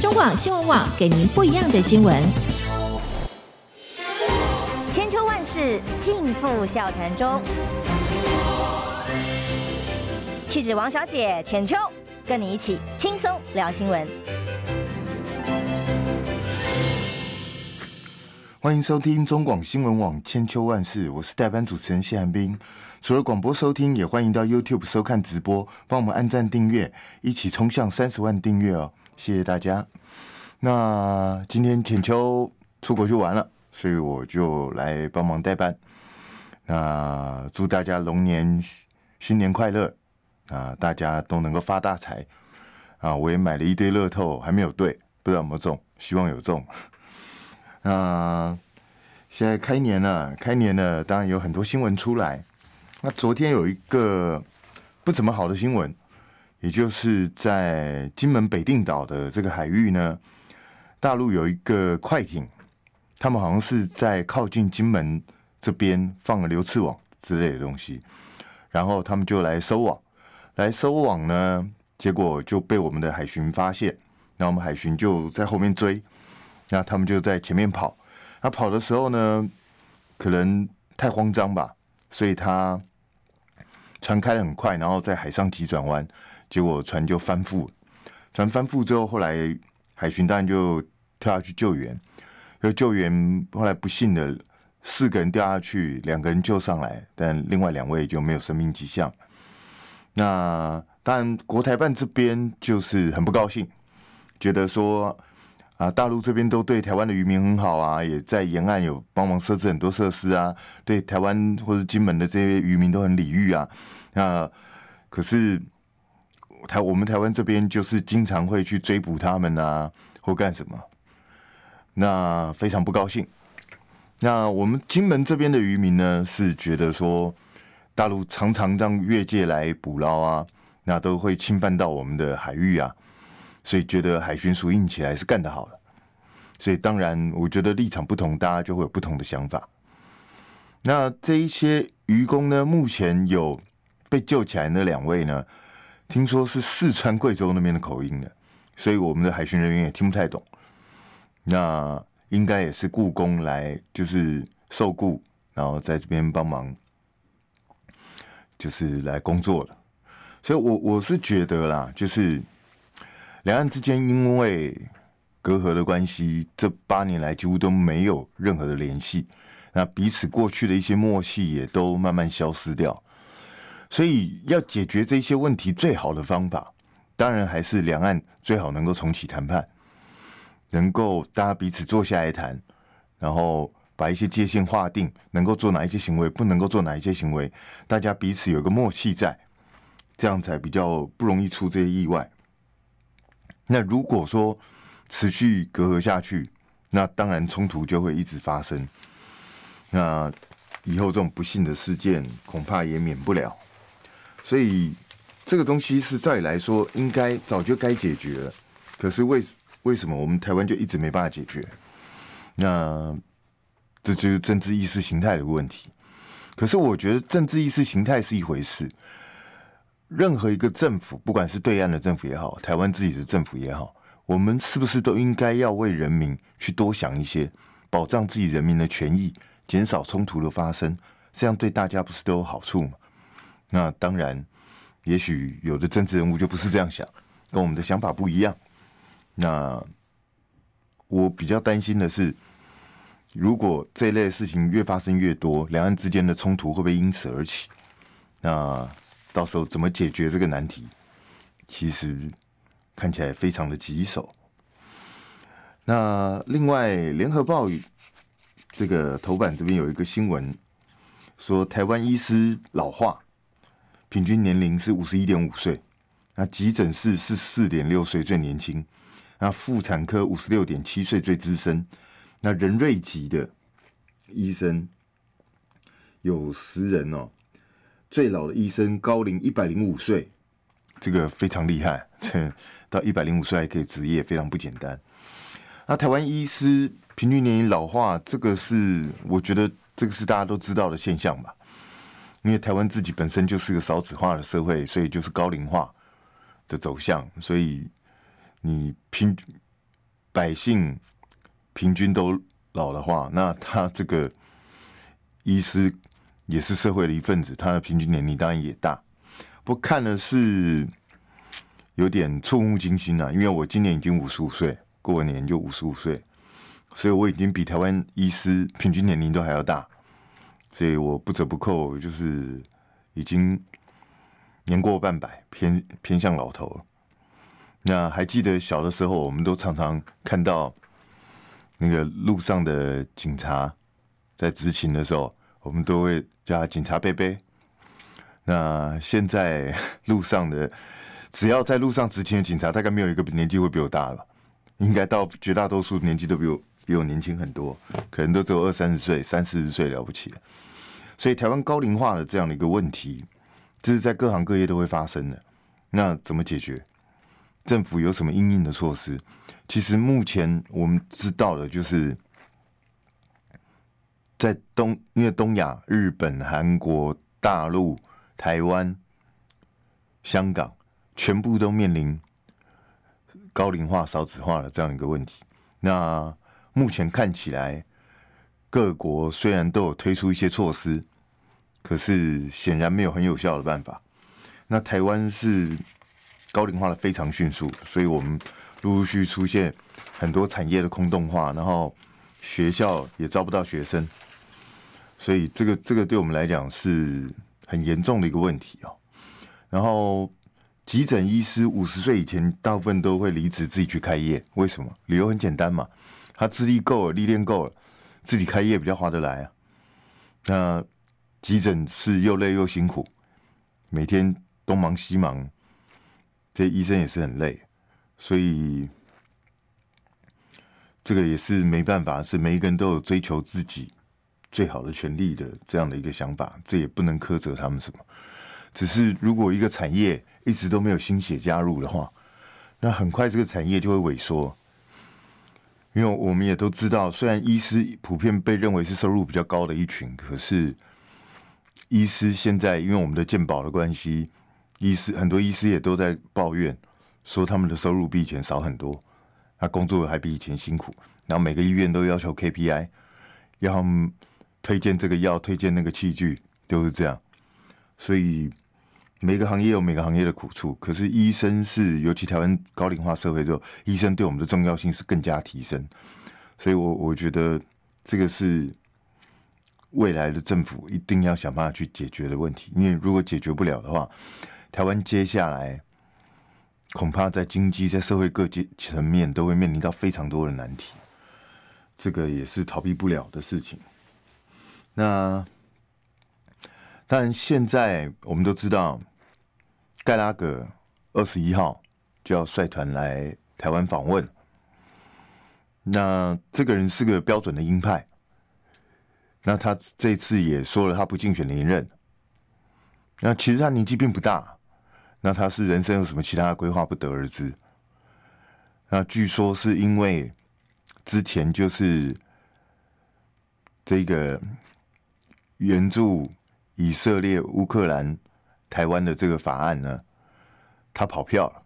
中广新闻网给您不一样的新闻。千秋万世尽付笑谈中。气质王小姐浅秋，跟你一起轻松聊新闻。欢迎收听中广新闻网千秋万世，我是代班主持人谢寒冰。除了广播收听，也欢迎到 YouTube 收看直播，帮我们按赞订阅，一起冲向三十万订阅哦！谢谢大家。那今天浅秋出国去玩了，所以我就来帮忙代班。那祝大家龙年新年快乐啊！大家都能够发大财啊！我也买了一堆乐透，还没有对，不知道有没有中，希望有中。那现在开年了，开年了，当然有很多新闻出来。那昨天有一个不怎么好的新闻，也就是在金门北定岛的这个海域呢，大陆有一个快艇，他们好像是在靠近金门这边放了流刺网之类的东西，然后他们就来收网，来收网呢，结果就被我们的海巡发现，那我们海巡就在后面追，那他们就在前面跑，那跑的时候呢，可能太慌张吧，所以他。船开得很快，然后在海上急转弯，结果船就翻覆。船翻覆之后，后来海巡当然就跳下去救援。就救援后来不幸的四个人掉下去，两个人救上来，但另外两位就没有生命迹象。那当然国台办这边就是很不高兴，觉得说啊，大陆这边都对台湾的渔民很好啊，也在沿岸有帮忙设置很多设施啊，对台湾或者金门的这些渔民都很礼遇啊。那可是台我们台湾这边就是经常会去追捕他们啊，或干什么，那非常不高兴。那我们金门这边的渔民呢，是觉得说大陆常常让越界来捕捞啊，那都会侵犯到我们的海域啊，所以觉得海巡署硬起来是干得好的。所以当然，我觉得立场不同，大家就会有不同的想法。那这一些渔工呢，目前有。被救起来那两位呢，听说是四川、贵州那边的口音的，所以我们的海巡人员也听不太懂。那应该也是雇工来，就是受雇，然后在这边帮忙，就是来工作的。所以我，我我是觉得啦，就是两岸之间因为隔阂的关系，这八年来几乎都没有任何的联系，那彼此过去的一些默契也都慢慢消失掉。所以要解决这些问题，最好的方法，当然还是两岸最好能够重启谈判，能够大家彼此坐下来谈，然后把一些界限划定，能够做哪一些行为，不能够做哪一些行为，大家彼此有个默契在，这样才比较不容易出这些意外。那如果说持续隔阂下去，那当然冲突就会一直发生，那以后这种不幸的事件恐怕也免不了。所以这个东西是照理来说应该早就该解决了，可是为为什么我们台湾就一直没办法解决？那这就是政治意识形态的问题。可是我觉得政治意识形态是一回事，任何一个政府，不管是对岸的政府也好，台湾自己的政府也好，我们是不是都应该要为人民去多想一些，保障自己人民的权益，减少冲突的发生，这样对大家不是都有好处吗？那当然，也许有的政治人物就不是这样想，跟我们的想法不一样。那我比较担心的是，如果这类事情越发生越多，两岸之间的冲突会不会因此而起？那到时候怎么解决这个难题？其实看起来非常的棘手。那另外，《联合报》这个头版这边有一个新闻，说台湾医师老化。平均年龄是五十一点五岁，那急诊室是四点六岁最年轻，那妇产科五十六点七岁最资深，那人瑞级的医生有十人哦，最老的医生高龄一百零五岁，这个非常厉害，这到一百零五岁还可以执业，非常不简单。那台湾医师平均年龄老化，这个是我觉得这个是大家都知道的现象吧。因为台湾自己本身就是个少子化的社会，所以就是高龄化的走向。所以你平百姓平均都老的话，那他这个医师也是社会的一份子，他的平均年龄当然也大。不看的是有点触目惊心啊，因为我今年已经五十五岁，过完年就五十五岁，所以我已经比台湾医师平均年龄都还要大，所以我不折不扣就是已经年过半百，偏偏向老头了。那还记得小的时候，我们都常常看到那个路上的警察在执勤的时候，我们都会叫他警察伯伯。那现在 路上的，只要在路上执勤的警察，大概没有一个年纪会比我大了，应该到绝大多数年纪都比我比我年轻很多，可能都只有二三十岁、三四十岁了不起了。所以台湾高龄化的这样的一个问题，这是在各行各业都会发生的。那怎么解决？政府有什么应应的措施？其实目前我们知道的就是，在东，因为东亚、日本、韩国、大陆、台湾、香港，全部都面临高龄化、少子化的这样一个问题。那目前看起来，各国虽然都有推出一些措施，可是显然没有很有效的办法。那台湾是。高龄化的非常迅速，所以我们陆陆续续出现很多产业的空洞化，然后学校也招不到学生，所以这个这个对我们来讲是很严重的一个问题哦。然后急诊医师五十岁以前大部分都会离职自己去开业，为什么？理由很简单嘛，他资历够了，历练够了，自己开业比较划得来啊。那急诊室又累又辛苦，每天东忙西忙。这医生也是很累，所以这个也是没办法，是每一个人都有追求自己最好的权利的这样的一个想法，这也不能苛责他们什么。只是如果一个产业一直都没有新血加入的话，那很快这个产业就会萎缩。因为我们也都知道，虽然医师普遍被认为是收入比较高的一群，可是医师现在因为我们的健保的关系。医师很多医师也都在抱怨，说他们的收入比以前少很多，他工作还比以前辛苦。然后每个医院都要求 KPI，要推荐这个药，推荐那个器具，都是这样。所以每个行业有每个行业的苦处。可是医生是，尤其台湾高龄化社会之后，医生对我们的重要性是更加提升。所以我我觉得这个是未来的政府一定要想办法去解决的问题。因为如果解决不了的话，台湾接下来恐怕在经济、在社会各界层面都会面临到非常多的难题，这个也是逃避不了的事情。那但，现在我们都知道，盖拉格二十一号就要率团来台湾访问。那这个人是个标准的鹰派，那他这次也说了，他不竞选连任。那其实他年纪并不大。那他是人生有什么其他的规划不得而知。那据说是因为之前就是这个援助以色列、乌克兰、台湾的这个法案呢，他跑票了，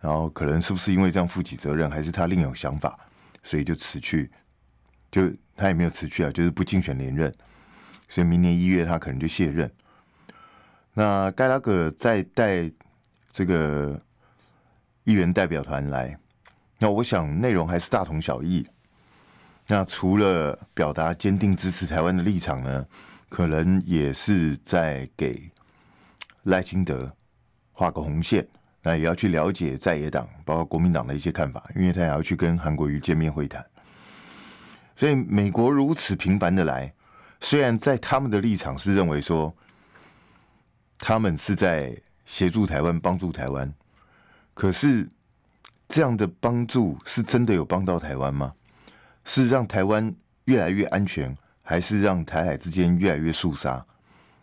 然后可能是不是因为这样负起责任，还是他另有想法，所以就辞去，就他也没有辞去啊，就是不竞选连任，所以明年一月他可能就卸任。那盖拉格再带这个议员代表团来，那我想内容还是大同小异。那除了表达坚定支持台湾的立场呢，可能也是在给赖清德画个红线。那也要去了解在野党，包括国民党的一些看法，因为他也要去跟韩国瑜见面会谈。所以美国如此频繁的来，虽然在他们的立场是认为说。他们是在协助台湾、帮助台湾，可是这样的帮助是真的有帮到台湾吗？是让台湾越来越安全，还是让台海之间越来越肃杀？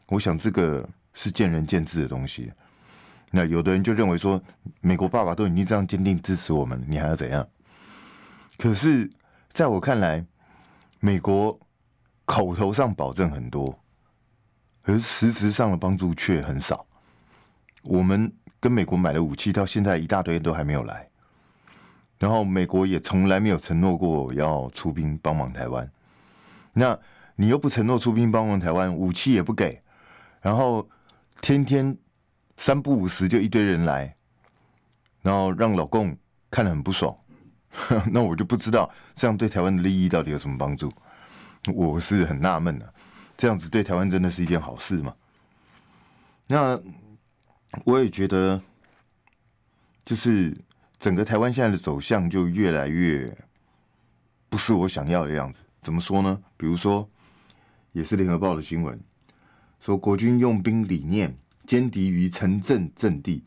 我想这个是见仁见智的东西。那有的人就认为说，美国爸爸都已经这样坚定支持我们，你还要怎样？可是在我看来，美国口头上保证很多。可是实质上的帮助却很少。我们跟美国买的武器到现在一大堆都还没有来。然后美国也从来没有承诺过要出兵帮忙台湾。那你又不承诺出兵帮忙台湾，武器也不给，然后天天三不五时就一堆人来，然后让老共看得很不爽。那我就不知道这样对台湾的利益到底有什么帮助？我是很纳闷的，这样子对台湾真的是一件好事吗？那我也觉得，就是整个台湾现在的走向就越来越不是我想要的样子。怎么说呢？比如说，也是联合报的新闻，说国军用兵理念歼敌于城镇阵地。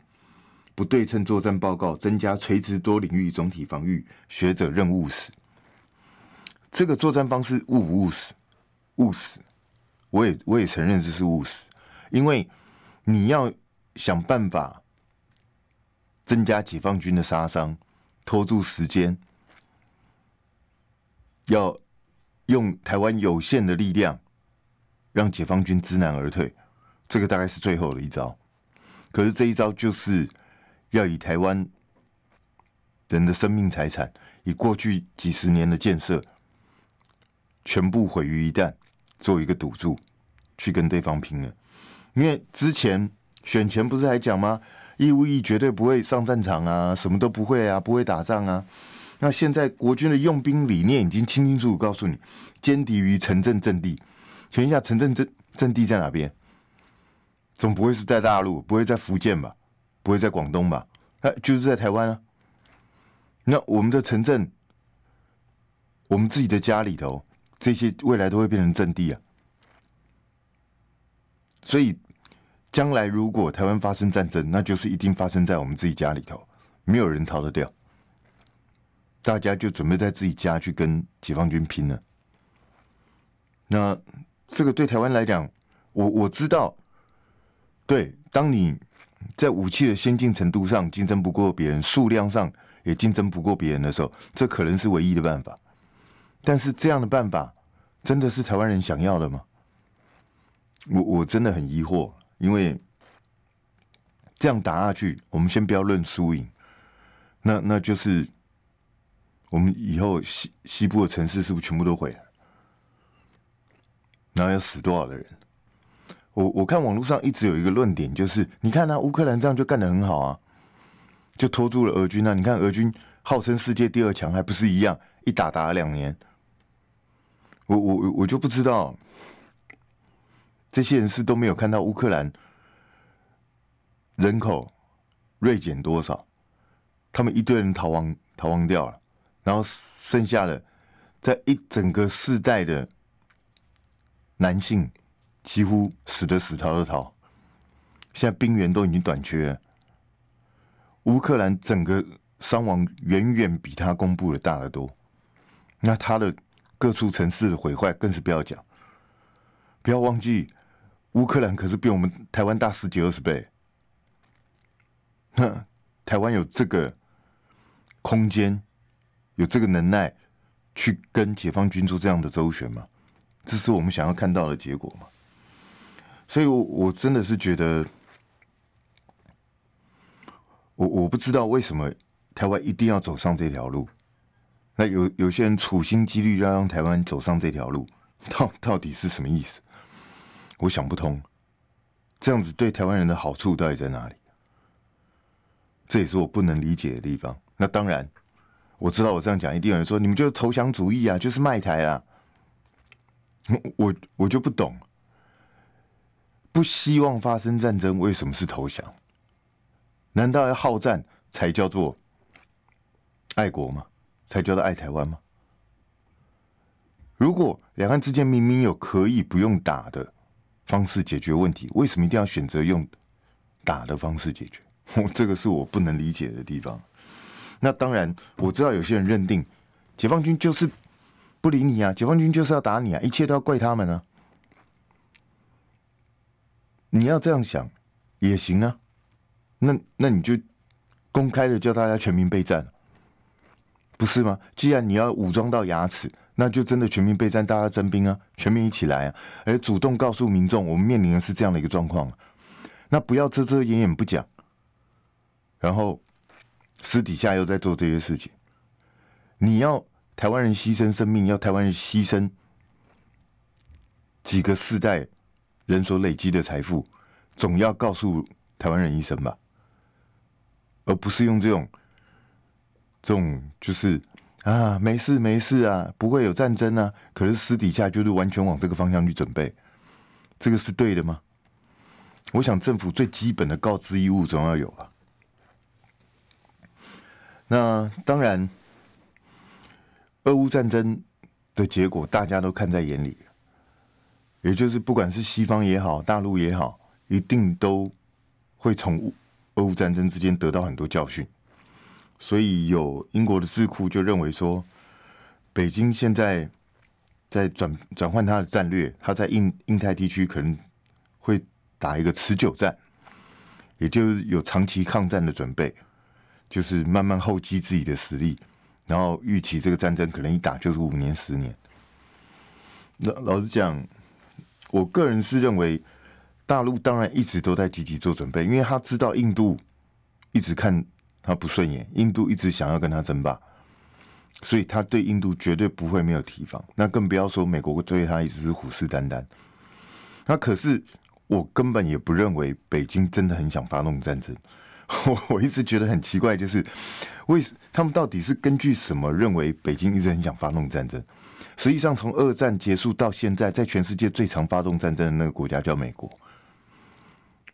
不对称作战报告，增加垂直多领域总体防御，学者认务实。这个作战方式务不务实？务实，我也我也承认这是务实，因为你要想办法增加解放军的杀伤，拖住时间，要用台湾有限的力量让解放军知难而退，这个大概是最后的一招。可是这一招就是。要以台湾人的生命财产，以过去几十年的建设，全部毁于一旦，做一个赌注，去跟对方拼了。因为之前选前不是还讲吗？义务役绝对不会上战场啊，什么都不会啊，不会打仗啊。那现在国军的用兵理念已经清清楚楚告诉你，歼敌于城镇阵地。请问一下，城镇阵阵地在哪边？总不会是在大陆，不会在福建吧？不会在广东吧？哎，就是在台湾啊。那我们的城镇，我们自己的家里头，这些未来都会变成阵地啊。所以，将来如果台湾发生战争，那就是一定发生在我们自己家里头，没有人逃得掉。大家就准备在自己家去跟解放军拼了。那这个对台湾来讲，我我知道，对，当你。在武器的先进程度上竞争不过别人，数量上也竞争不过别人的时候，这可能是唯一的办法。但是这样的办法真的是台湾人想要的吗？我我真的很疑惑，因为这样打下去，我们先不要论输赢，那那就是我们以后西西部的城市是不是全部都毁了？然后要死多少的人？我我看网络上一直有一个论点，就是你看啊，乌克兰这样就干得很好啊，就拖住了俄军啊。你看俄军号称世界第二强，还不是一样，一打打了两年。我我我就不知道，这些人是都没有看到乌克兰人口锐减多少，他们一堆人逃亡逃亡掉了，然后剩下的在一整个世代的男性。几乎死的死，逃的逃，现在兵源都已经短缺。乌克兰整个伤亡远远比他公布的大得多，那他的各处城市的毁坏更是不要讲。不要忘记，乌克兰可是比我们台湾大十几二十倍。哼，台湾有这个空间，有这个能耐，去跟解放军做这样的周旋吗？这是我们想要看到的结果吗？所以我，我我真的是觉得，我我不知道为什么台湾一定要走上这条路。那有有些人处心积虑要让台湾走上这条路，到到底是什么意思？我想不通。这样子对台湾人的好处到底在哪里？这也是我不能理解的地方。那当然，我知道我这样讲，一定有人说你们就是投降主义啊，就是卖台啊。我我就不懂。不希望发生战争，为什么是投降？难道要好战才叫做爱国吗？才叫做爱台湾吗？如果两岸之间明明有可以不用打的方式解决问题，为什么一定要选择用打的方式解决？这个是我不能理解的地方。那当然，我知道有些人认定解放军就是不理你啊，解放军就是要打你啊，一切都要怪他们啊。你要这样想也行啊，那那你就公开的叫大家全民备战，不是吗？既然你要武装到牙齿，那就真的全民备战，大家征兵啊，全民一起来啊，而主动告诉民众，我们面临的是这样的一个状况，那不要遮遮掩掩不讲，然后私底下又在做这些事情，你要台湾人牺牲生命，要台湾人牺牲几个世代人所累积的财富，总要告诉台湾人一声吧，而不是用这种这种就是啊，没事没事啊，不会有战争啊，可是私底下就是完全往这个方向去准备，这个是对的吗？我想政府最基本的告知义务总要有吧。那当然，俄乌战争的结果大家都看在眼里，也就是不管是西方也好，大陆也好，一定都会从俄乌战争之间得到很多教训。所以有英国的智库就认为说，北京现在在转转换它的战略，它在印印太地区可能会打一个持久战，也就是有长期抗战的准备。就是慢慢厚积自己的实力，然后预期这个战争可能一打就是五年、十年。那老实讲，我个人是认为，大陆当然一直都在积极做准备，因为他知道印度一直看他不顺眼，印度一直想要跟他争霸，所以他对印度绝对不会没有提防。那更不要说美国对他一直是虎视眈眈。那可是我根本也不认为北京真的很想发动战争。我我一直觉得很奇怪，就是为他们到底是根据什么认为北京一直很想发动战争？实际上，从二战结束到现在，在全世界最常发动战争的那个国家叫美国，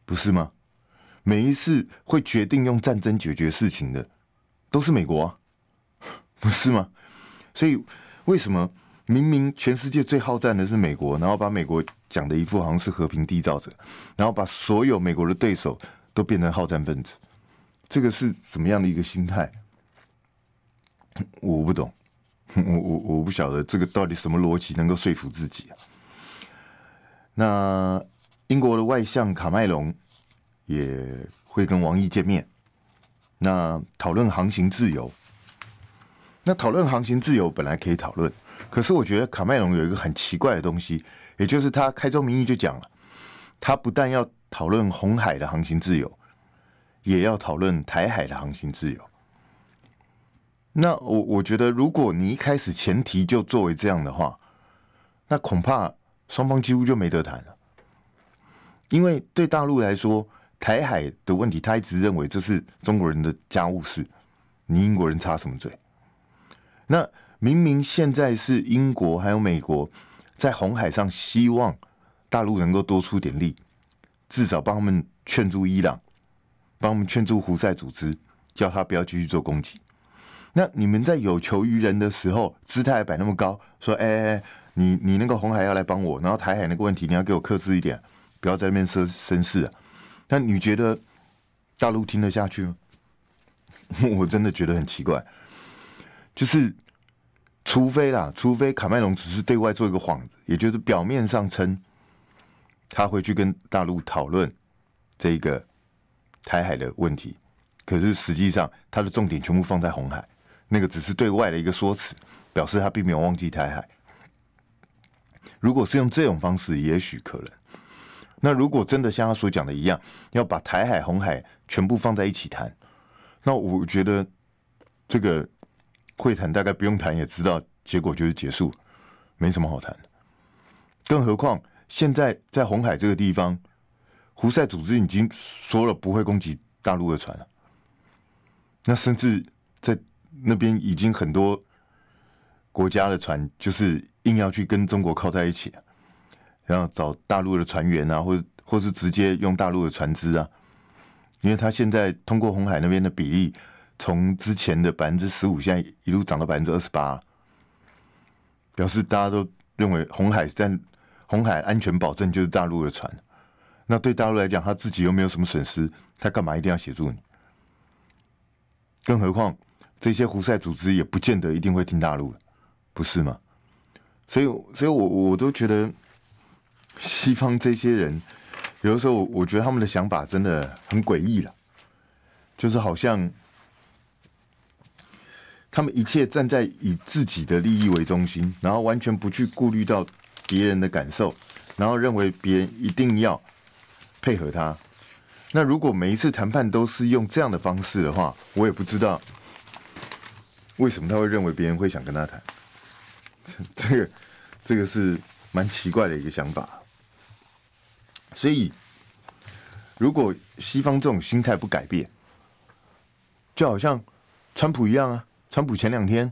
不是吗？每一次会决定用战争解决事情的都是美国啊，不是吗？所以为什么明明全世界最好战的是美国，然后把美国讲的一副好像是和平缔造者，然后把所有美国的对手都变成好战分子？这个是怎么样的一个心态？我不懂，我我我不晓得这个到底什么逻辑能够说服自己啊？那英国的外相卡麦隆也会跟王毅见面，那讨论航行自由。那讨论航行自由本来可以讨论，可是我觉得卡麦隆有一个很奇怪的东西，也就是他开宗明义就讲了，他不但要讨论红海的航行自由。也要讨论台海的航行自由。那我我觉得，如果你一开始前提就作为这样的话，那恐怕双方几乎就没得谈了。因为对大陆来说，台海的问题，他一直认为这是中国人的家务事，你英国人插什么嘴？那明明现在是英国还有美国在红海上希望大陆能够多出点力，至少帮他们劝住伊朗。帮我们劝住胡塞组织，叫他不要继续做攻击。那你们在有求于人的时候，姿态摆那么高，说：“哎哎哎，你你那个红海要来帮我，然后台海那个问题你要给我克制一点，不要在那边生生事啊。”那你觉得大陆听得下去吗？我真的觉得很奇怪。就是除非啦，除非卡麦隆只是对外做一个幌子，也就是表面上称他会去跟大陆讨论这个。台海的问题，可是实际上他的重点全部放在红海，那个只是对外的一个说辞，表示他并没有忘记台海。如果是用这种方式，也许可能。那如果真的像他所讲的一样，要把台海、红海全部放在一起谈，那我觉得这个会谈大概不用谈也知道结果就是结束，没什么好谈。更何况现在在红海这个地方。胡塞组织已经说了不会攻击大陆的船了，那甚至在那边已经很多国家的船就是硬要去跟中国靠在一起，然后找大陆的船员啊，或或是直接用大陆的船只啊，因为他现在通过红海那边的比例，从之前的百分之十五，现在一路涨到百分之二十八，表示大家都认为红海在红海安全保证就是大陆的船。那对大陆来讲，他自己又没有什么损失，他干嘛一定要协助你？更何况这些胡塞组织也不见得一定会听大陆的，不是吗？所以，所以我我都觉得西方这些人有的时候，我觉得他们的想法真的很诡异了，就是好像他们一切站在以自己的利益为中心，然后完全不去顾虑到别人的感受，然后认为别人一定要。配合他，那如果每一次谈判都是用这样的方式的话，我也不知道为什么他会认为别人会想跟他谈？这这个这个是蛮奇怪的一个想法。所以，如果西方这种心态不改变，就好像川普一样啊。川普前两天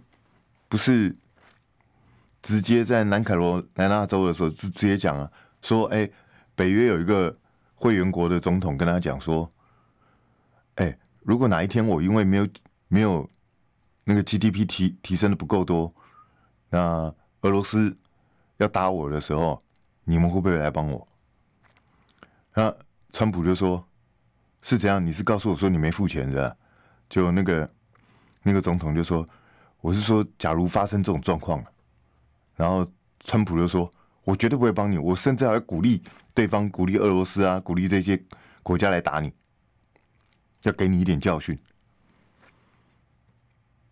不是直接在南卡罗来纳州的时候，直直接讲啊，说哎，北约有一个会员国的总统跟他讲说，哎，如果哪一天我因为没有没有那个 GDP 提提升的不够多，那俄罗斯要打我的时候，你们会不会来帮我？那川普就说：“是这样，你是告诉我说你没付钱的？”就那个那个总统就说：“我是说，假如发生这种状况，然后川普就说：‘我绝对不会帮你，我甚至还会鼓励对方，鼓励俄罗斯啊，鼓励这些国家来打你，要给你一点教训。’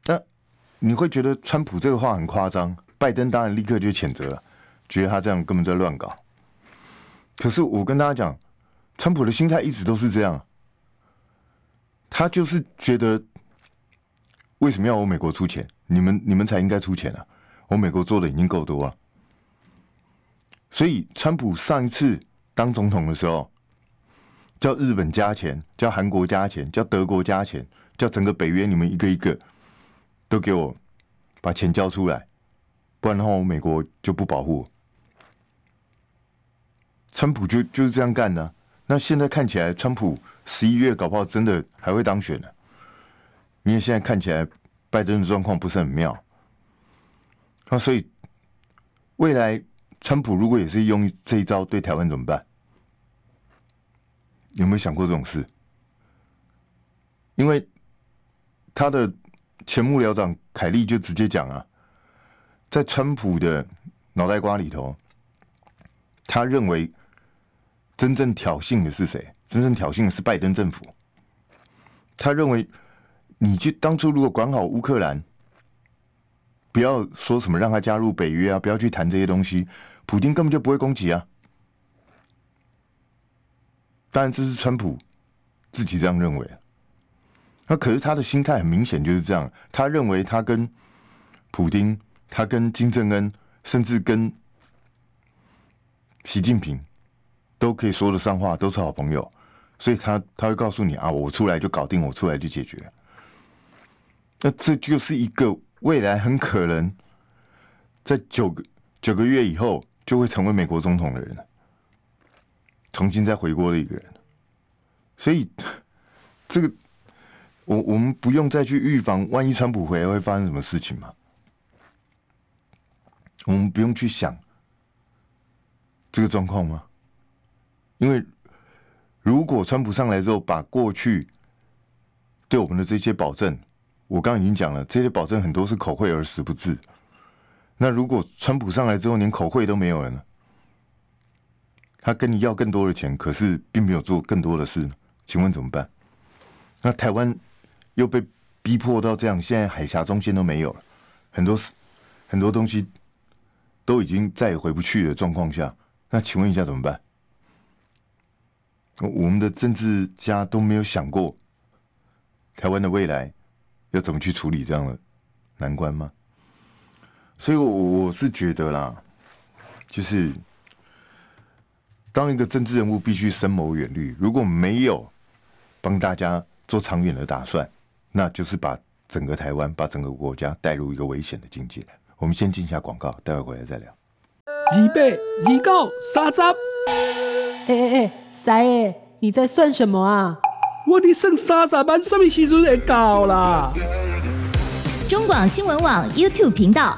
那你会觉得川普这个话很夸张？拜登当然立刻就谴责了，觉得他这样根本在乱搞。可是我跟大家讲。”川普的心态一直都是这样，他就是觉得为什么要我美国出钱？你们你们才应该出钱啊！我美国做的已经够多了。所以，川普上一次当总统的时候，叫日本加钱，叫韩国加钱，叫德国加钱，叫整个北约你们一个一个都给我把钱交出来，不然的话，我美国就不保护。川普就就是这样干的。那现在看起来，川普十一月搞不好真的还会当选呢。因为现在看起来，拜登的状况不是很妙。那所以，未来川普如果也是用这一招对台湾怎么办？有没有想过这种事？因为他的前幕僚长凯利就直接讲啊，在川普的脑袋瓜里头，他认为。真正挑衅的是谁？真正挑衅的是拜登政府。他认为，你就当初如果管好乌克兰，不要说什么让他加入北约啊，不要去谈这些东西，普丁根本就不会攻击啊。当然，这是川普自己这样认为。那可是他的心态很明显就是这样，他认为他跟普丁，他跟金正恩，甚至跟习近平。都可以说得上话，都是好朋友，所以他他会告诉你啊，我出来就搞定，我出来就解决。那这就是一个未来很可能在九个九个月以后就会成为美国总统的人，重新再回国的一个人。所以这个我我们不用再去预防，万一川普回来会发生什么事情吗？我们不用去想这个状况吗？因为如果川普上来之后，把过去对我们的这些保证，我刚刚已经讲了，这些保证很多是口惠而实不至。那如果川普上来之后，连口惠都没有了呢？他跟你要更多的钱，可是并没有做更多的事，请问怎么办？那台湾又被逼迫到这样，现在海峡中线都没有了，很多事很多东西都已经再也回不去的状况下，那请问一下怎么办？我们的政治家都没有想过台湾的未来要怎么去处理这样的难关吗？所以，我我是觉得啦，就是当一个政治人物必须深谋远虑，如果没有帮大家做长远的打算，那就是把整个台湾、把整个国家带入一个危险的境界。我们先进一下广告，待会回来再聊。二八二九三十，哎哎哎！三爷，你在算什么啊？我的剩三十万，什么时阵会到啦？中广新闻网 YouTube 频道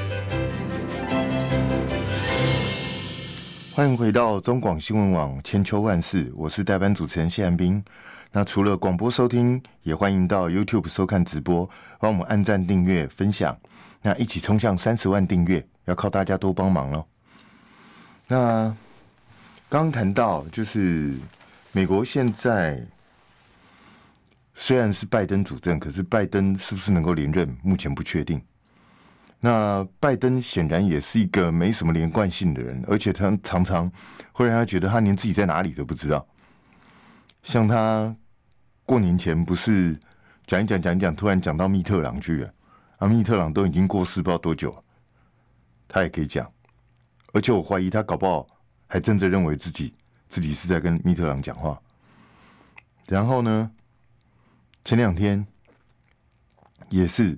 欢迎回到中广新闻网千秋万世，我是代班主持人谢寒冰。那除了广播收听，也欢迎到 YouTube 收看直播，帮我们按赞、订阅、分享。那一起冲向三十万订阅，要靠大家多帮忙喽。那刚谈到就是美国现在虽然是拜登主政，可是拜登是不是能够连任，目前不确定。那拜登显然也是一个没什么连贯性的人，而且他常常会让他觉得他连自己在哪里都不知道。像他过年前不是讲一讲讲一讲，突然讲到密特朗去了。啊，密特朗都已经过世不知道多久，他也可以讲，而且我怀疑他搞不好还真的认为自己自己是在跟密特朗讲话。然后呢，前两天也是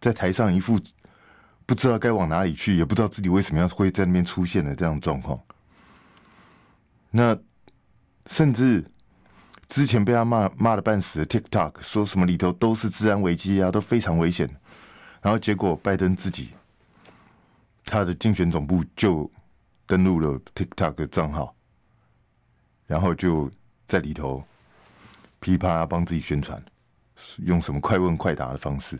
在台上一副不知道该往哪里去，也不知道自己为什么要会在那边出现的这样状况。那甚至之前被他骂骂的半死的 TikTok 说什么里头都是治安危机啊，都非常危险。然后结果，拜登自己他的竞选总部就登录了 TikTok 的账号，然后就在里头噼啪帮自己宣传，用什么快问快答的方式。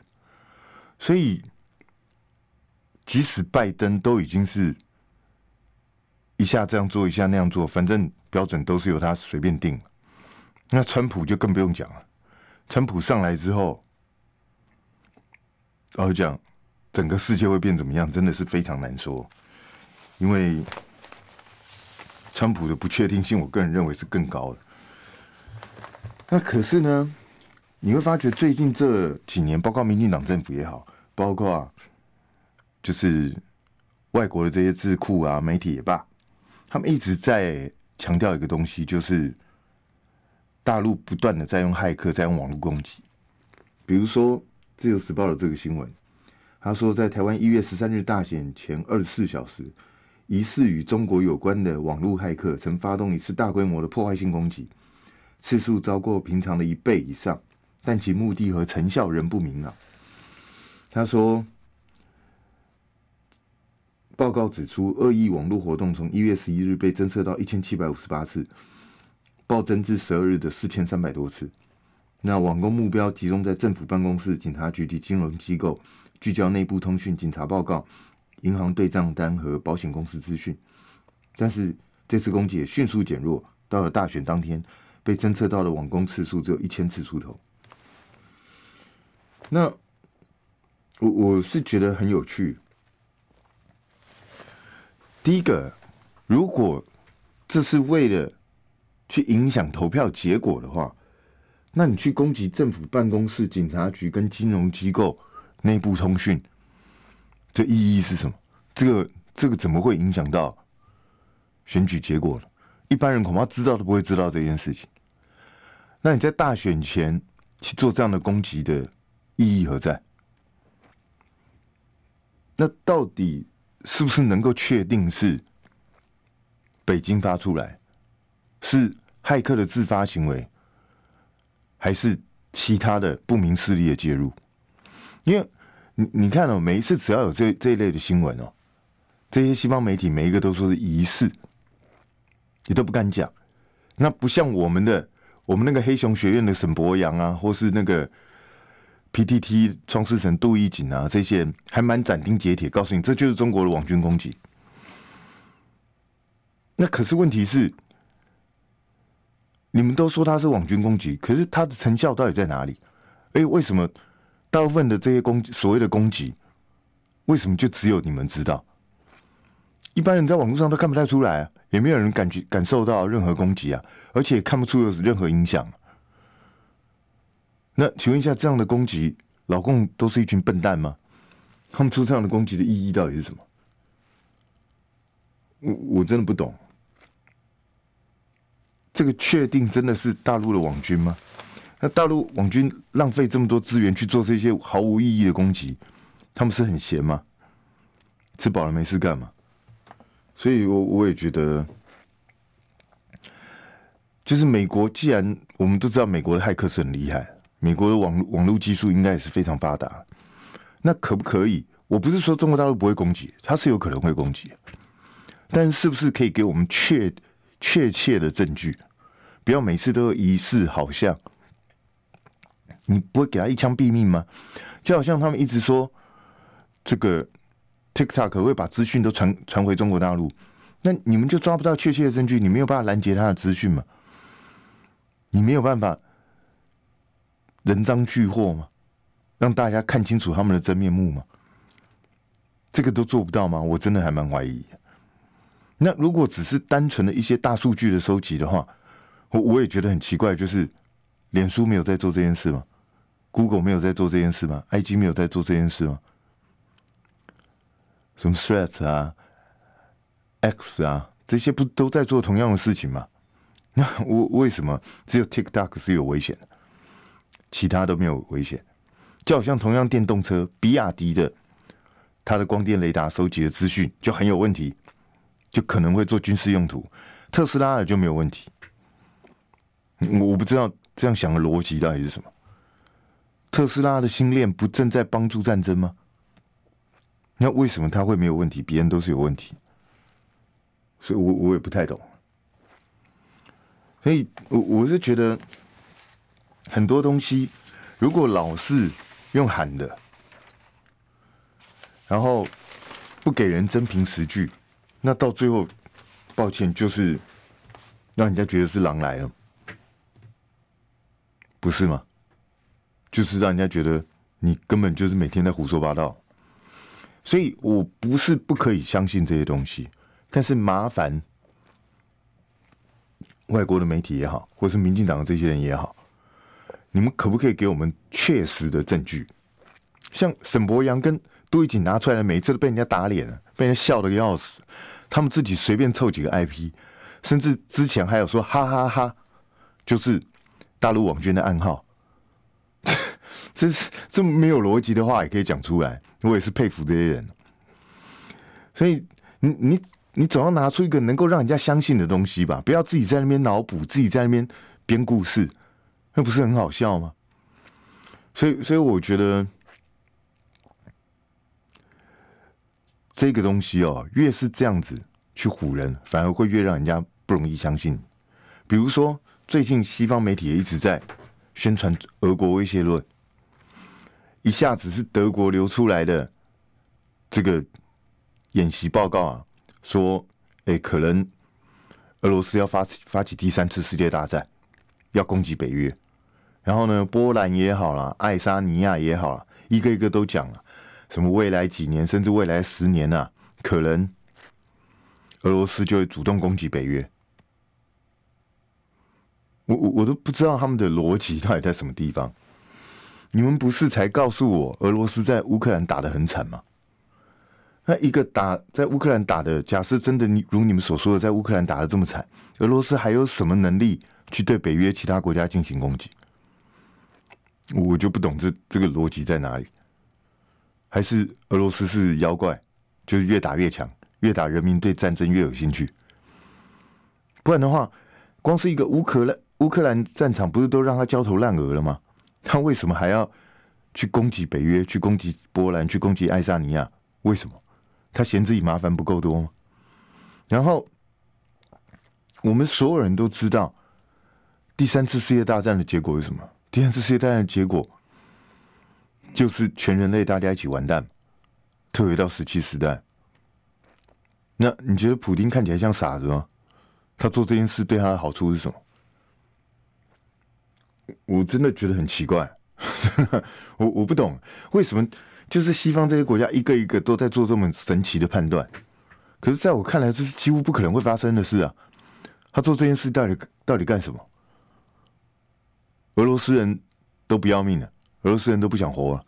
所以，即使拜登都已经是一下这样做，一下那样做，反正标准都是由他随便定。那川普就更不用讲了，川普上来之后。然后讲，整个世界会变怎么样，真的是非常难说。因为川普的不确定性，我个人认为是更高的。那可是呢，你会发觉最近这几年，包括民进党政府也好，包括啊，就是外国的这些智库啊、媒体也罢，他们一直在强调一个东西，就是大陆不断的在用骇客，在用网络攻击，比如说。自由时报的这个新闻，他说，在台湾一月十三日大选前二十四小时，疑似与中国有关的网络骇客曾发动一次大规模的破坏性攻击，次数超过平常的一倍以上，但其目的和成效仍不明朗。他说，报告指出，恶意网络活动从一月十一日被侦测到一千七百五十八次，暴增至十二日的四千三百多次。那网攻目标集中在政府办公室、警察局及金融机构，聚焦内部通讯、警察报告、银行对账单和保险公司资讯。但是这次攻击也迅速减弱，到了大选当天，被侦测到的网攻次数只有一千次出头。那我我是觉得很有趣。第一个，如果这是为了去影响投票结果的话。那你去攻击政府办公室、警察局跟金融机构内部通讯，这意义是什么？这个这个怎么会影响到选举结果呢？一般人恐怕知道都不会知道这件事情。那你在大选前去做这样的攻击的意义何在？那到底是不是能够确定是北京发出来，是骇客的自发行为？还是其他的不明势力的介入，因为你你看哦，每一次只要有这这一类的新闻哦，这些西方媒体每一个都说是疑似，你都不敢讲。那不像我们的，我们那个黑熊学院的沈博洋啊，或是那个 PTT 创世神杜奕瑾啊，这些还蛮斩钉截铁告诉你，这就是中国的网军攻击。那可是问题是。你们都说他是网军攻击，可是他的成效到底在哪里？哎，为什么大部分的这些攻所谓的攻击，为什么就只有你们知道？一般人在网络上都看不太出来啊，也没有人感觉感受到任何攻击啊，而且看不出有任何影响。那请问一下，这样的攻击，老共都是一群笨蛋吗？他们出这样的攻击的意义到底是什么？我我真的不懂。这个确定真的是大陆的网军吗？那大陆网军浪费这么多资源去做这些毫无意义的攻击，他们是很闲吗？吃饱了没事干嘛？所以我我也觉得，就是美国，既然我们都知道美国的骇客是很厉害，美国的网网络技术应该也是非常发达，那可不可以？我不是说中国大陆不会攻击，它是有可能会攻击，但是不是可以给我们确确切的证据？不要每次都疑似，好像你不会给他一枪毙命吗？就好像他们一直说这个 TikTok 会把资讯都传传回中国大陆，那你们就抓不到确切的证据，你没有办法拦截他的资讯吗？你没有办法人赃俱获吗？让大家看清楚他们的真面目吗？这个都做不到吗？我真的还蛮怀疑。那如果只是单纯的一些大数据的收集的话，我我也觉得很奇怪，就是脸书没有在做这件事吗？Google 没有在做这件事吗？IG 没有在做这件事吗？什么 Threads 啊、X 啊，这些不都在做同样的事情吗？那我为什么只有 TikTok 是有危险的，其他都没有危险？就好像同样电动车，比亚迪的它的光电雷达收集的资讯就很有问题。就可能会做军事用途，特斯拉的就没有问题。我不知道这样想的逻辑到底是什么。特斯拉的星链不正在帮助战争吗？那为什么他会没有问题？别人都是有问题，所以我我也不太懂。所以我我是觉得很多东西，如果老是用喊的，然后不给人真凭实据。那到最后，抱歉，就是让人家觉得是狼来了，不是吗？就是让人家觉得你根本就是每天在胡说八道。所以我不是不可以相信这些东西，但是麻烦外国的媒体也好，或是民进党的这些人也好，你们可不可以给我们确实的证据？像沈博洋跟都已经拿出来的，每一次都被人家打脸了，被人家笑得要死。他们自己随便凑几个 IP，甚至之前还有说哈哈哈，就是大陆网军的暗号。这是这么没有逻辑的话也可以讲出来，我也是佩服这些人。所以你你你总要拿出一个能够让人家相信的东西吧，不要自己在那边脑补，自己在那边编故事，那不是很好笑吗？所以所以我觉得。这个东西哦，越是这样子去唬人，反而会越让人家不容易相信。比如说，最近西方媒体也一直在宣传俄国威胁论，一下子是德国流出来的这个演习报告啊，说，哎，可能俄罗斯要发起发起第三次世界大战，要攻击北约。然后呢，波兰也好了，爱沙尼亚也好了，一个一个都讲了。什么未来几年，甚至未来十年啊，可能俄罗斯就会主动攻击北约。我我我都不知道他们的逻辑到底在什么地方。你们不是才告诉我俄罗斯在乌克兰打得很惨吗？那一个打在乌克兰打的，假设真的你如你们所说的在乌克兰打得这么惨，俄罗斯还有什么能力去对北约其他国家进行攻击？我就不懂这这个逻辑在哪里。还是俄罗斯是妖怪，就是越打越强，越打人民对战争越有兴趣。不然的话，光是一个乌克兰乌克兰战场，不是都让他焦头烂额了吗？他为什么还要去攻击北约，去攻击波兰，去攻击爱沙尼亚？为什么？他嫌自己麻烦不够多吗？然后，我们所有人都知道，第三次世界大战的结果是什么？第三次世界大战的结果。就是全人类大家一起完蛋，退回到石器时代。那你觉得普丁看起来像傻子吗？他做这件事对他的好处是什么？我真的觉得很奇怪，我我不懂为什么就是西方这些国家一个一个都在做这么神奇的判断，可是在我看来这是几乎不可能会发生的事啊！他做这件事到底到底干什么？俄罗斯人都不要命了。俄罗斯人都不想活了。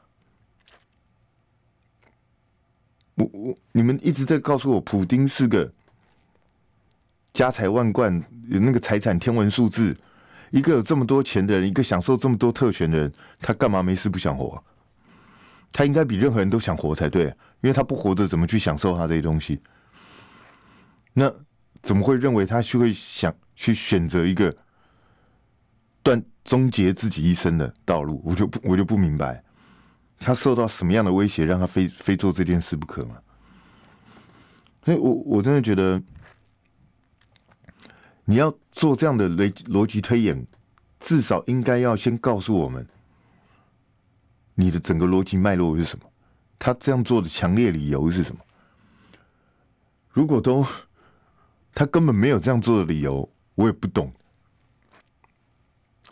我我你们一直在告诉我，普丁是个家财万贯，有那个财产天文数字，一个有这么多钱的人，一个享受这么多特权的人，他干嘛没事不想活？他应该比任何人都想活才对，因为他不活着怎么去享受他这些东西？那怎么会认为他去会想去选择一个断？终结自己一生的道路，我就不我就不明白，他受到什么样的威胁，让他非非做这件事不可吗？所以我我真的觉得，你要做这样的逻逻辑推演，至少应该要先告诉我们，你的整个逻辑脉络是什么？他这样做的强烈理由是什么？如果都他根本没有这样做的理由，我也不懂，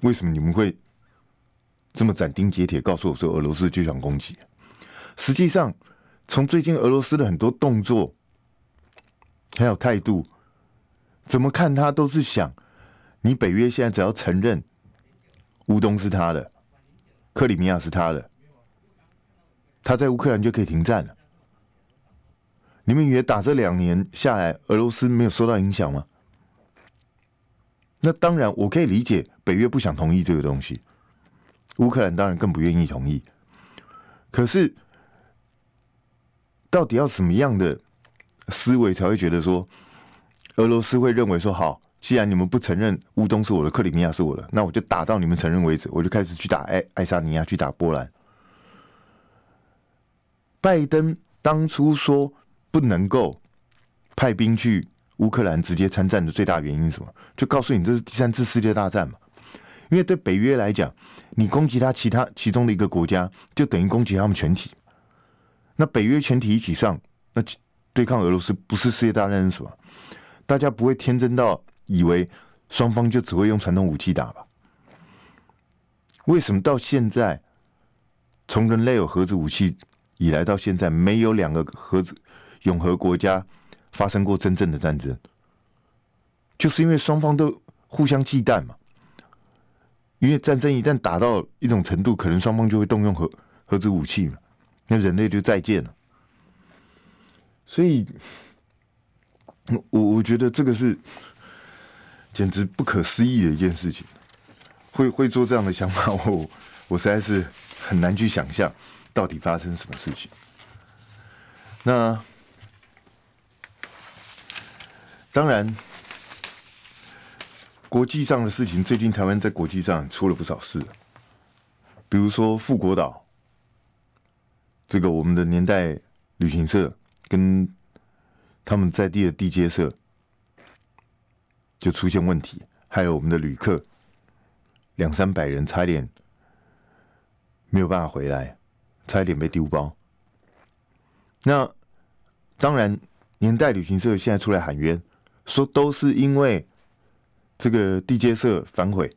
为什么你们会这么斩钉截铁告诉我说俄罗斯就想攻击？实际上，从最近俄罗斯的很多动作还有态度，怎么看他都是想，你北约现在只要承认乌东是他的，克里米亚是他的。他在乌克兰就可以停战了。你们以为打这两年下来，俄罗斯没有受到影响吗？那当然，我可以理解北约不想同意这个东西，乌克兰当然更不愿意同意。可是，到底要什么样的思维才会觉得说，俄罗斯会认为说，好，既然你们不承认乌东是我的，克里米亚是我的，那我就打到你们承认为止，我就开始去打爱爱沙尼亚，去打波兰。拜登当初说不能够派兵去乌克兰直接参战的最大原因是什么？就告诉你这是第三次世界大战嘛。因为对北约来讲，你攻击他其他其中的一个国家，就等于攻击他们全体。那北约全体一起上，那对抗俄罗斯不是世界大战是什么？大家不会天真到以为双方就只会用传统武器打吧？为什么到现在从人类有核子武器？以来到现在，没有两个核子永和国家发生过真正的战争，就是因为双方都互相忌惮嘛。因为战争一旦打到一种程度，可能双方就会动用核核子武器嘛，那人类就再见了。所以，我我觉得这个是简直不可思议的一件事情。会会做这样的想法，我我实在是很难去想象。到底发生什么事情？那当然，国际上的事情，最近台湾在国际上出了不少事，比如说富国岛，这个我们的年代旅行社跟他们在地的地接社就出现问题，还有我们的旅客两三百人差点没有办法回来。差一点被丢包。那当然，年代旅行社现在出来喊冤，说都是因为这个地接社反悔，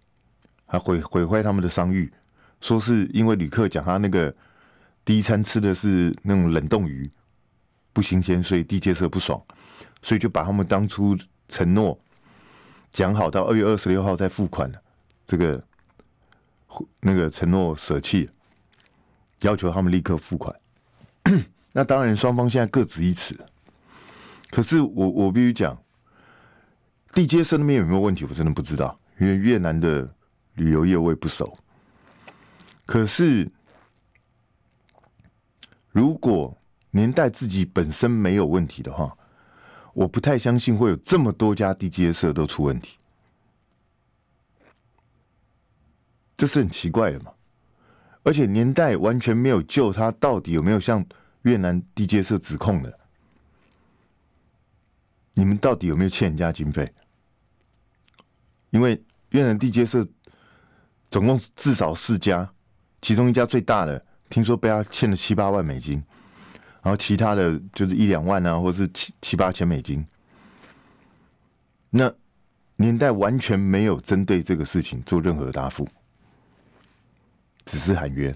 还毁毁坏他们的商誉，说是因为旅客讲他那个第一餐吃的是那种冷冻鱼，不新鲜，所以地接社不爽，所以就把他们当初承诺讲好到二月二十六号再付款，这个那个承诺舍弃。要求他们立刻付款，那当然双方现在各执一词。可是我我必须讲，地接社那边有没有问题，我真的不知道，因为越南的旅游业我也不熟。可是如果年代自己本身没有问题的话，我不太相信会有这么多家地接社都出问题，这是很奇怪的嘛。而且年代完全没有救他到底有没有向越南地接社指控的，你们到底有没有欠人家经费？因为越南地接社总共至少四家，其中一家最大的听说被他欠了七八万美金，然后其他的就是一两万啊，或是七七八千美金。那年代完全没有针对这个事情做任何答复。只是喊冤，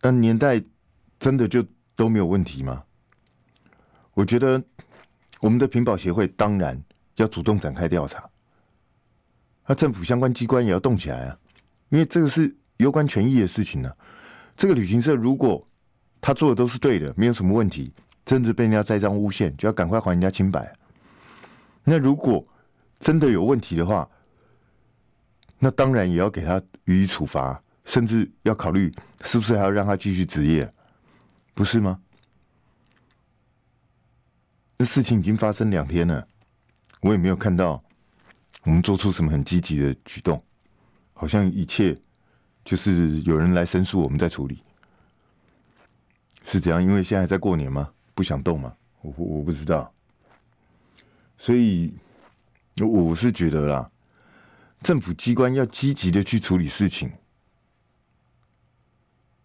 那年代真的就都没有问题吗？我觉得我们的屏保协会当然要主动展开调查，那政府相关机关也要动起来啊，因为这个是攸关权益的事情呢、啊。这个旅行社如果他做的都是对的，没有什么问题，甚至被人家栽赃诬陷，就要赶快还人家清白。那如果真的有问题的话，那当然也要给他予以处罚，甚至要考虑是不是还要让他继续执业，不是吗？这事情已经发生两天了，我也没有看到我们做出什么很积极的举动，好像一切就是有人来申诉，我们在处理，是这样？因为现在在过年吗？不想动吗？我我不知道，所以我是觉得啦。政府机关要积极的去处理事情，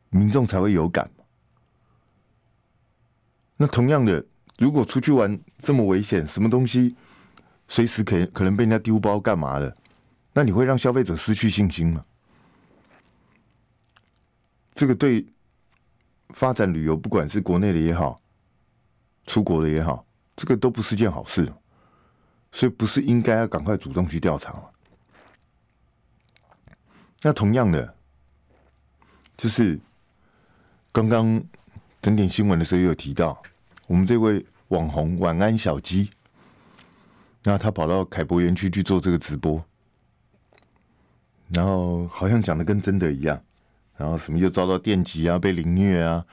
民众才会有感。那同样的，如果出去玩这么危险，什么东西随时可可能被人家丢包干嘛的，那你会让消费者失去信心吗？这个对发展旅游，不管是国内的也好，出国的也好，这个都不是件好事，所以不是应该要赶快主动去调查吗？那同样的，就是刚刚整点新闻的时候也有提到，我们这位网红晚安小鸡，那他跑到凯博园区去做这个直播，然后好像讲的跟真的一样，然后什么又遭到电击啊，被凌虐啊，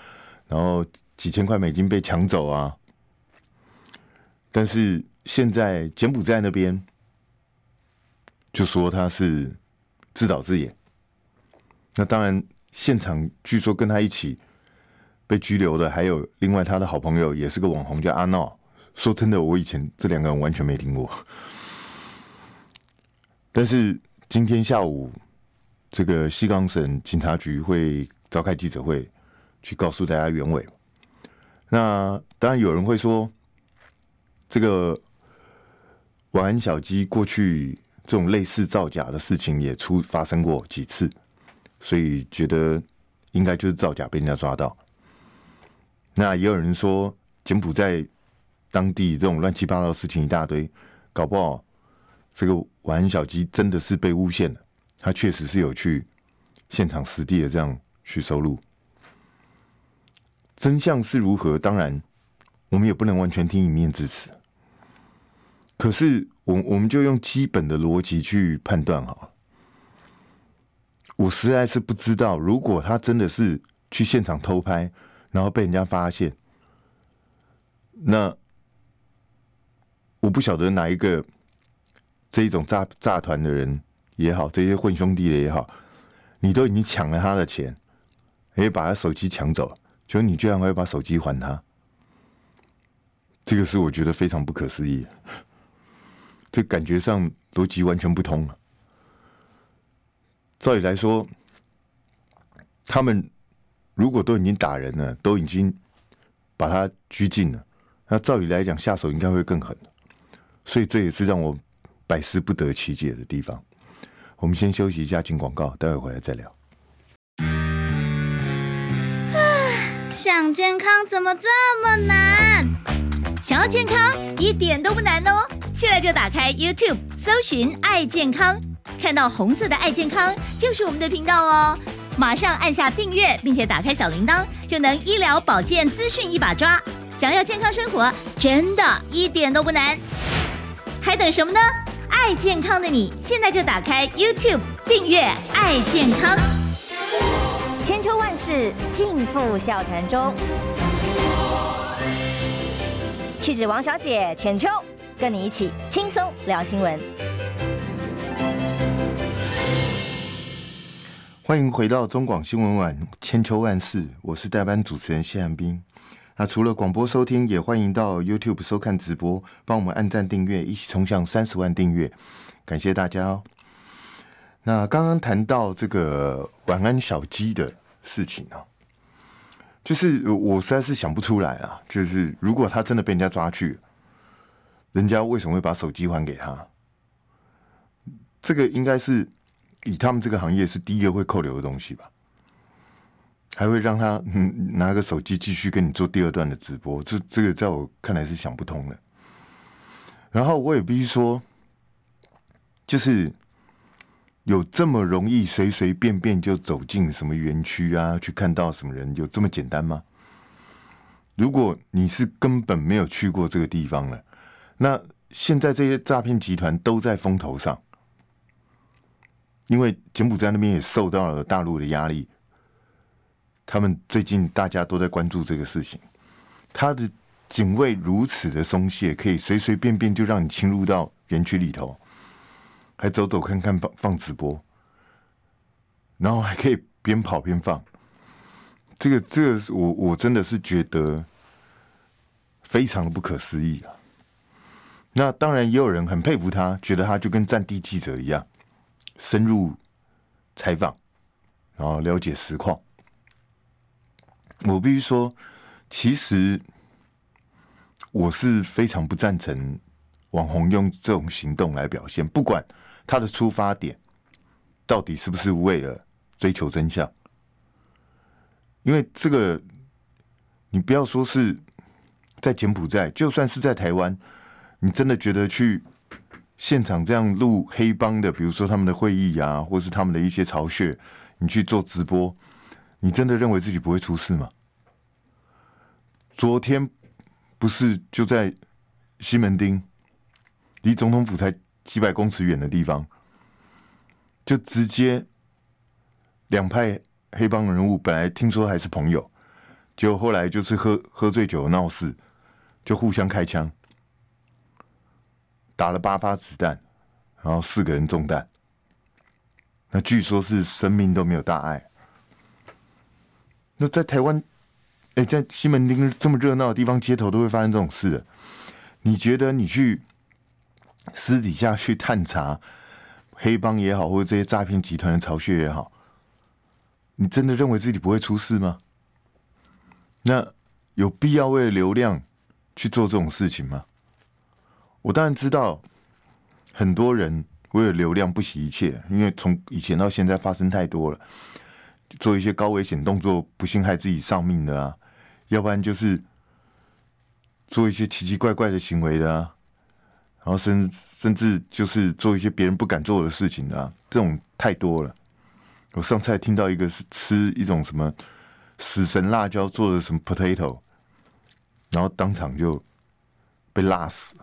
然后几千块美金被抢走啊，但是现在柬埔寨那边就说他是自导自演。那当然，现场据说跟他一起被拘留的还有另外他的好朋友，也是个网红，叫阿闹。说真的，我以前这两个人完全没听过。但是今天下午，这个西港省警察局会召开记者会，去告诉大家原委。那当然有人会说，这个晚安小鸡过去这种类似造假的事情也出发生过几次。所以觉得应该就是造假被人家抓到。那也有人说，柬埔寨当地这种乱七八糟的事情一大堆，搞不好这个玩小鸡真的是被诬陷了。他确实是有去现场实地的这样去收录。真相是如何？当然，我们也不能完全听一面之词。可是，我我们就用基本的逻辑去判断好了。我实在是不知道，如果他真的是去现场偷拍，然后被人家发现，那我不晓得哪一个这一种诈诈团的人也好，这些混兄弟的也好，你都已经抢了他的钱，也把他手机抢走，就你居然会把手机还他，这个是我觉得非常不可思议，这感觉上逻辑完全不通了。照理来说，他们如果都已经打人了，都已经把他拘禁了，那照理来讲，下手应该会更狠。所以这也是让我百思不得其解的地方。我们先休息一下，进广告，待会回来再聊。想健康怎么这么难？想要健康一点都不难哦！现在就打开 YouTube，搜寻“爱健康”。看到红色的“爱健康”就是我们的频道哦，马上按下订阅，并且打开小铃铛，就能医疗保健资讯一把抓。想要健康生活，真的一点都不难，还等什么呢？爱健康的你，现在就打开 YouTube 订阅“爱健康”。千秋万世尽付笑谈中，气质王小姐浅秋，跟你一起轻松聊新闻。欢迎回到中广新闻网，千秋万世，我是代班主持人谢汉斌。那除了广播收听，也欢迎到 YouTube 收看直播，帮我们按赞订阅，一起冲向三十万订阅，感谢大家哦。那刚刚谈到这个晚安小鸡的事情啊，就是我实在是想不出来啊，就是如果他真的被人家抓去，人家为什么会把手机还给他？这个应该是。以他们这个行业是第一个会扣留的东西吧，还会让他嗯 拿个手机继续跟你做第二段的直播，这这个在我看来是想不通的。然后我也必须说，就是有这么容易随随便便就走进什么园区啊，去看到什么人，有这么简单吗？如果你是根本没有去过这个地方了，那现在这些诈骗集团都在风头上。因为柬埔寨那边也受到了大陆的压力，他们最近大家都在关注这个事情。他的警卫如此的松懈，可以随随便便就让你侵入到园区里头，还走走看看放放直播，然后还可以边跑边放。这个这个，我我真的是觉得非常的不可思议啊！那当然也有人很佩服他，觉得他就跟战地记者一样。深入采访，然后了解实况。我必须说，其实我是非常不赞成网红用这种行动来表现，不管他的出发点到底是不是为了追求真相，因为这个，你不要说是在柬埔寨，就算是在台湾，你真的觉得去现场这样录黑帮的，比如说他们的会议啊，或是他们的一些巢穴，你去做直播。你真的认为自己不会出事吗？昨天不是就在西门町，离总统府才几百公尺远的地方，就直接两派黑帮人物本来听说还是朋友，就后来就是喝喝醉酒闹事，就互相开枪，打了八发子弹，然后四个人中弹，那据说是生命都没有大碍。那在台湾，哎，在西门町这么热闹的地方，街头都会发生这种事的。你觉得你去私底下去探查黑帮也好，或者这些诈骗集团的巢穴也好，你真的认为自己不会出事吗？那有必要为了流量去做这种事情吗？我当然知道，很多人为了流量不惜一切，因为从以前到现在发生太多了。做一些高危险动作，不幸害自己丧命的啊，要不然就是做一些奇奇怪怪的行为的啊，然后甚甚至就是做一些别人不敢做的事情的啊，这种太多了。我上次还听到一个是吃一种什么死神辣椒做的什么 potato，然后当场就被辣死。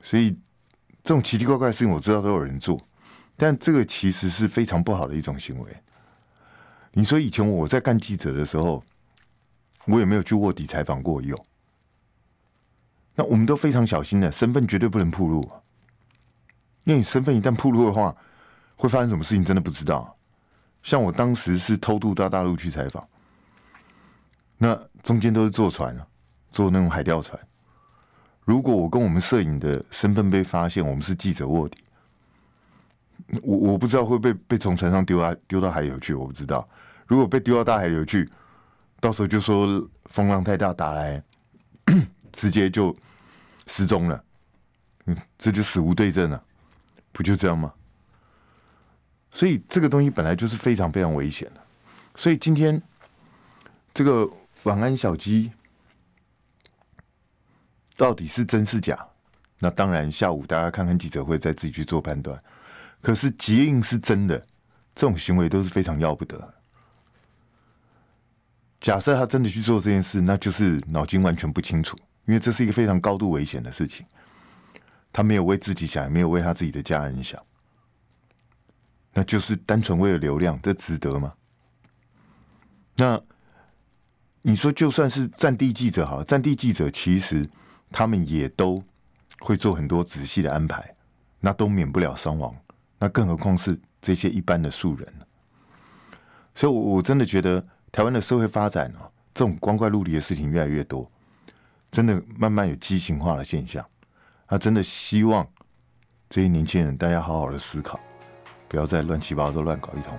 所以这种奇奇怪怪的事情我知道都有人做，但这个其实是非常不好的一种行为。你说以前我在干记者的时候，我有没有去卧底采访过？有。那我们都非常小心的，身份绝对不能暴露，因为你身份一旦暴露的话，会发生什么事情真的不知道。像我当时是偷渡到大陆去采访，那中间都是坐船，坐那种海钓船。如果我跟我们摄影的身份被发现，我们是记者卧底，我我不知道会被被从船上丢到丢到海里去，我不知道。如果被丢到大海里去，到时候就说风浪太大打来，直接就失踪了。嗯，这就死无对证了，不就这样吗？所以这个东西本来就是非常非常危险的。所以今天这个晚安小鸡到底是真是假？那当然，下午大家看看记者会，再自己去做判断。可是结印是真的，这种行为都是非常要不得。假设他真的去做这件事，那就是脑筋完全不清楚，因为这是一个非常高度危险的事情。他没有为自己想，也没有为他自己的家人想，那就是单纯为了流量，这值得吗？那你说，就算是战地记者好，战地记者其实他们也都会做很多仔细的安排，那都免不了伤亡，那更何况是这些一般的素人。所以，我我真的觉得。台湾的社会发展哦，这种光怪陆离的事情越来越多，真的慢慢有畸形化的现象。他真的希望这些年轻人大家好好的思考，不要再乱七八糟乱搞一通。